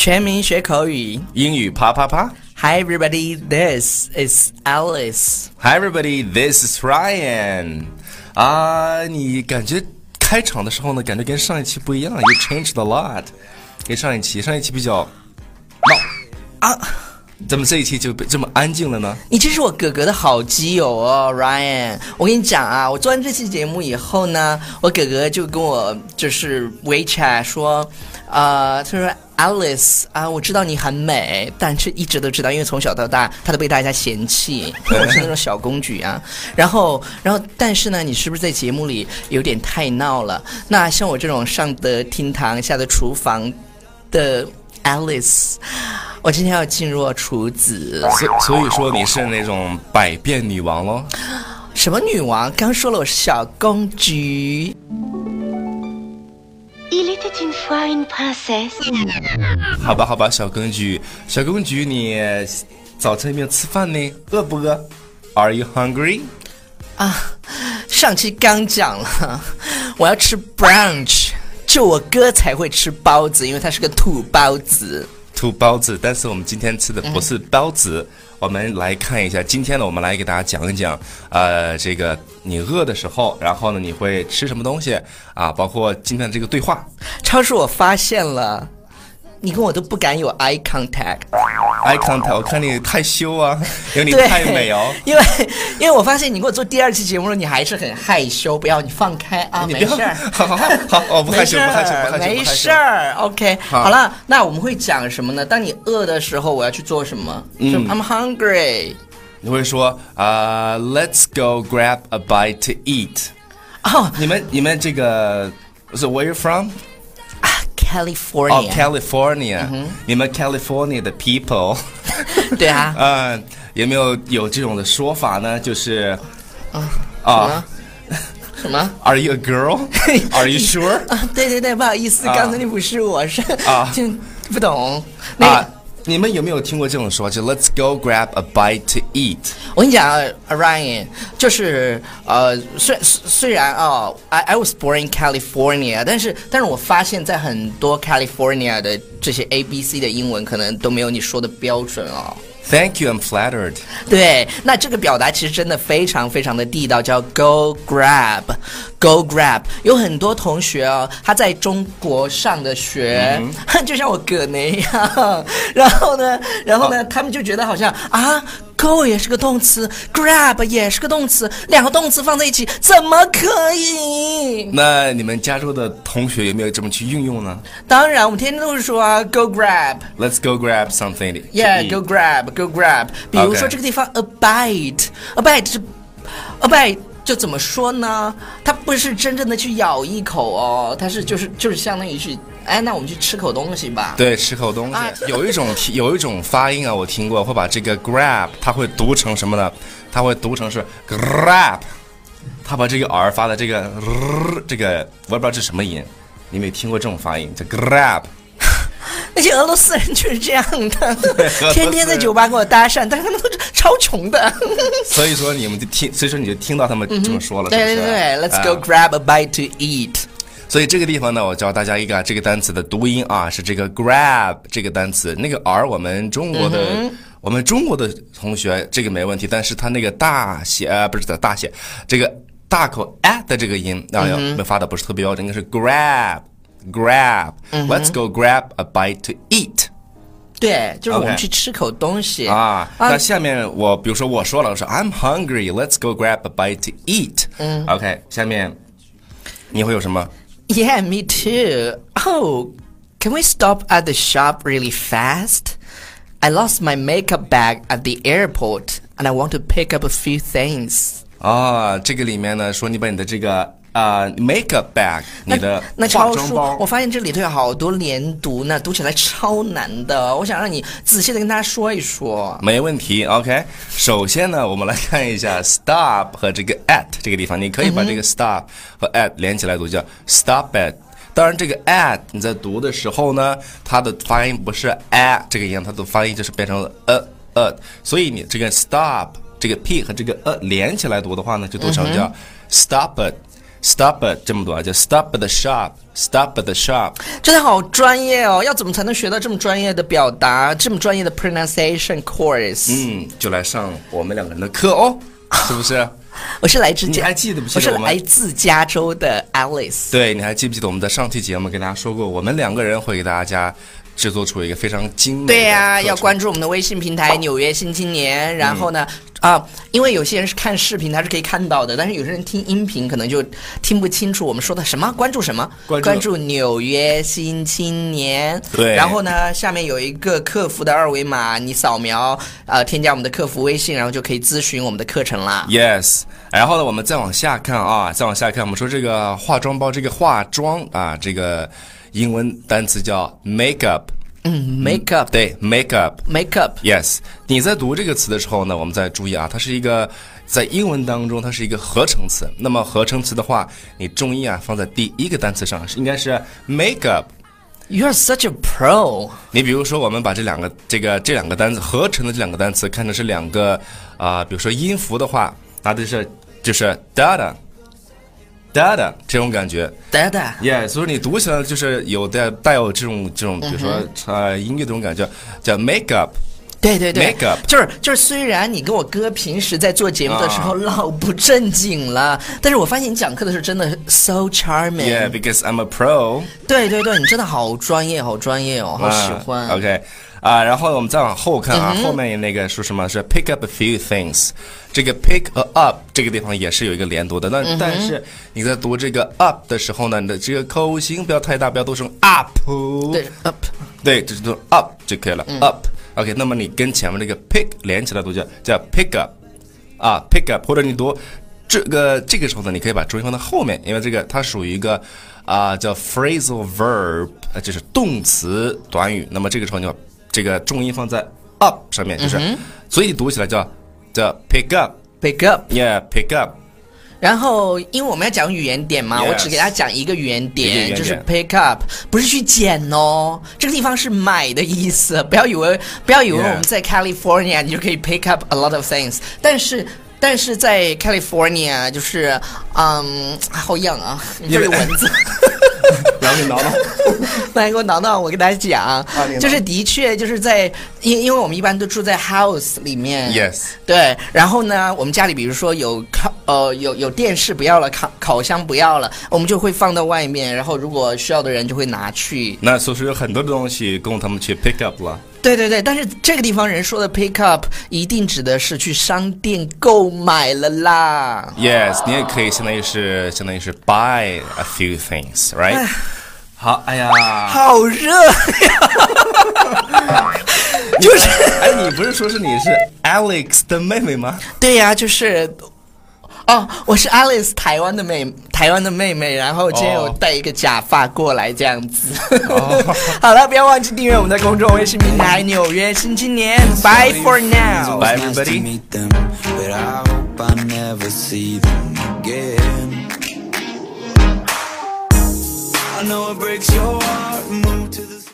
全民学口语。英语啪啪啪 Hi everybody, this is Alice.！Hi everybody, this is Ryan。啊，你感觉开场的时候呢，感觉跟上一期不一样，You changed a lot。跟上一期，上一期比较闹啊，怎么这一期就这么安静了呢？你真是我哥哥的好基友哦，Ryan。我跟你讲啊，我做完这期节目以后呢，我哥哥就跟我就是 WeChat 说，呃，他说 Alice 啊，我知道你很美，但是一直都知道，因为从小到大她都被大家嫌弃，我是那种小公举啊。然后，然后，但是呢，你是不是在节目里有点太闹了？那像我这种上得厅堂下得厨房的 Alice，我今天要进入厨子。所所以说你是那种百变女王喽？什么女王？刚说了我是小公举。Il était une fois une princesse. 好吧，好吧，小公举，小公举，你早晨有没有吃饭呢？饿不饿？Are you hungry？啊，上期刚讲了，我要吃 brunch，就我哥才会吃包子，因为他是个土包子。土包子，但是我们今天吃的不是包子。我们来看一下，今天呢，我们来给大家讲一讲，呃，这个你饿的时候，然后呢，你会吃什么东西啊？包括今天的这个对话超叔，我发现了，你跟我都不敢有 eye contact。，eye contact，我看你害羞啊，因为你，太美哦。因为因为我发现你给我做第二期节目了，你还是很害羞，不要你放开啊，没事儿，好好好好我不害羞不害羞不害羞没事儿，OK，好好了，那我们会讲什么呢？当你饿的时候，我要去做什么？嗯 I'm hungry。你会说啊、l e t s go grab a bite to eat。哦你们你们这个是 Where you from？啊，California，、哦、California，、你们 California 的 people。对啊，嗯，有没有有这种的说法呢？就是什啊么什么？ ，Are you a girl? Are you sure? 啊，对对对，不好意思，啊刚才那不是我，是啊就不懂。那、啊， 你们有没有听过这种说法？就 Let's go grab a bite to eat。我跟你讲啊，Ryan，就是呃，虽虽然啊、i I was born in California，但是但是我发现，在很多 California 的这些 A B C 的英文，可能都没有你说的标准哦。Thank you, I'm flattered。对，那这个表达其实真的非常非常的地道，叫 go grab，go grab。有很多同学哦，他在中国上的学，就像我哥那样。然后呢，然后呢，他们就觉得好像啊，go 也是个动词，grab 也是个动词，两个动词放在一起怎么可以？那你们加州的同学有没有这么去运用呢当然，我们天天都是说啊，go grab。？Let's go grab something。Yeah，go grab, go grab。比如说这个地方 abide，abide 是 a bite 就怎么说呢？它不是真正的去咬一口哦，它是就是就是相当于去，哎，那我们去吃口东西吧。对，吃口东西。啊有一种有一种发音啊，我听过，会把这个 grab，它会读成什么呢？它会读成是 grab，它把这个 r 发的这个、这个，我也不知道这是什么音。你有没有听过这种发音？叫 grab。那些俄罗斯人就是这样的天天在酒吧跟我搭讪，但是他们都是超穷的。所以说你们就听，所以说你就听到他们这么说了？对对对，Let's go 啊 grab a bite to eat。所以这个地方呢，我教大家一个这个单词的读音啊，是这个 grab 这个单词。那个 r 我们中国的、我们中国的同学这个没问题，但是他那个大写呃不是的大写，这个大口 a 的这个音啊，要发的不是特别标准，应该是 grab grab、Let's go grab a bite to eat 对，就是我们去吃口东西啊。那下面我比如说我说了，我说 I'm hungry, Let's go grab a bite to eat。嗯，OK，下面你会有什么？Yeah, me too. Oh, can we stop at the shop really fast? I lost my makeup bag at the airport and I want to pick up a few things. 啊，这个里面呢说你把你的这个 啊、makeup bag，你的那化超叔，妆包我发现这里头有好多连读呢，读起来超难的。我想让你仔细的跟大家说一说。没问题，OK。首先呢，我们来看一下 stop 和这个 at 这个地方，你可以把这个 stop 和 at 连起来读，叫 stop at。当然，这个 at 你在读的时候呢，它的发音不是 a 这个音，它的发音就是变成了 a a，所以你这个 stop 这个 p 和这个 a 连起来读的话呢，就读成叫 stop it。Stop at 这么多啊，叫 stop at the shop，stop at the shop。真的好专业哦！要怎么才能学到这么专业的表达，这么专业的 pronunciation course？嗯，就来上我们两个人的课哦，是不是？我是来自，你还记得不记得我是来自加州的 Alice。对，你还记不记得我们在上期节目跟大家说过，我们两个人会给大家制作出一个非常精美的对呀、要关注我们的微信平台《纽约新青年》，然后呢，啊、因为有些人是看视频，他是可以看到的，但是有些人听音频可能就听不清楚我们说的什么。关注什么？关注纽约新青年。对然后呢，下面有一个客服的二维码，你扫描，呃，添加我们的客服微信，然后就可以咨询我们的课程啦。Yes，然后呢，我们再往下看啊，再往下看，我们说这个化妆包，这个化妆啊，这个英文单词叫 makeup，嗯，makeup，对，makeup。makeup，Yes，你在读这个词的时候呢，我们再注意啊，它是一个在英文当中它是一个合成词。那么合成词的话，你重音啊放在第一个单词上，是应该是 makeup。You are such a pro。你比如说，我们把这两个这个这两个单词合成的这两个单词看成是两个啊、比如说音符的话，那就是就是 dada 这种感觉。哒哒，Yeah，所以你读起来就是有带带有这种这种，比如说呃音乐这种感觉，叫 makeup。对对对 Makeup 就是就是，虽然你跟我哥平时在做节目的时候啊老不正经了，但是我发现你讲课的时候真的 so charming。Yeah，because I'm a pro。对对对，你真的好专业，好专业哦，好喜欢。啊 OK，啊，然后我们再往后看啊，后面那个是什么？是 pick up a few things，这个 pick up 这个地方也是有一个连读的，那、但是你在读这个 up 的时候呢，你的这个口型不要太大，不要读成 up。对，up，对，就是读 up 就可以了、up。OK，那么你跟前面这个 pick 连起来读叫叫 pick up，啊 pick up，或者你读这个这个时候呢，你可以把重音放在后面，因为这个它属于一个啊、叫 phrasal verb，呃，就是动词短语。那么这个时候你要这个重音放在 up 上面，就是，所以你读起来叫叫 pick up，yeah pick up。pick up。然后，因为我们要讲语言点嘛 Yes 我只给大家讲一个语言点，就是 pick up，不是去捡哦。这个地方是买的意思，不要以为不要以为我们在 California 你就可以 pick up a lot of things，但是。但是在 California 就是，嗯，好痒啊！这里有蚊子，然后你挠挠。来给我挠挠，我给大家讲，就是的确就是在，因因为我们一般都住在 house 里面 Yes 对，然后呢，我们家里比如说有烤呃有有电视不要了，烤烤箱不要了，我们就会放到外面，然后如果需要的人就会拿去。那所以说有很多的东西供他们去 pick up 了。对对对，但是这个地方人说的 pick up 一定指的是去商店购买了啦。Yes，你也可以相当于是相当于是 buy a few things，right？好，哎呀，好热呀！就是哎，你不是说是你是 Alex 的妹妹吗？对呀、就是。哦，我是 Alex 台湾的妹，台湾的妹妹，然后今天有哦戴一个假发过来这样子。好了，不要忘记订阅我们的公众微信平台《纽约新青年》，Bye for now。Bye, It's nice to everybody. I know it breaks your heart. Move to the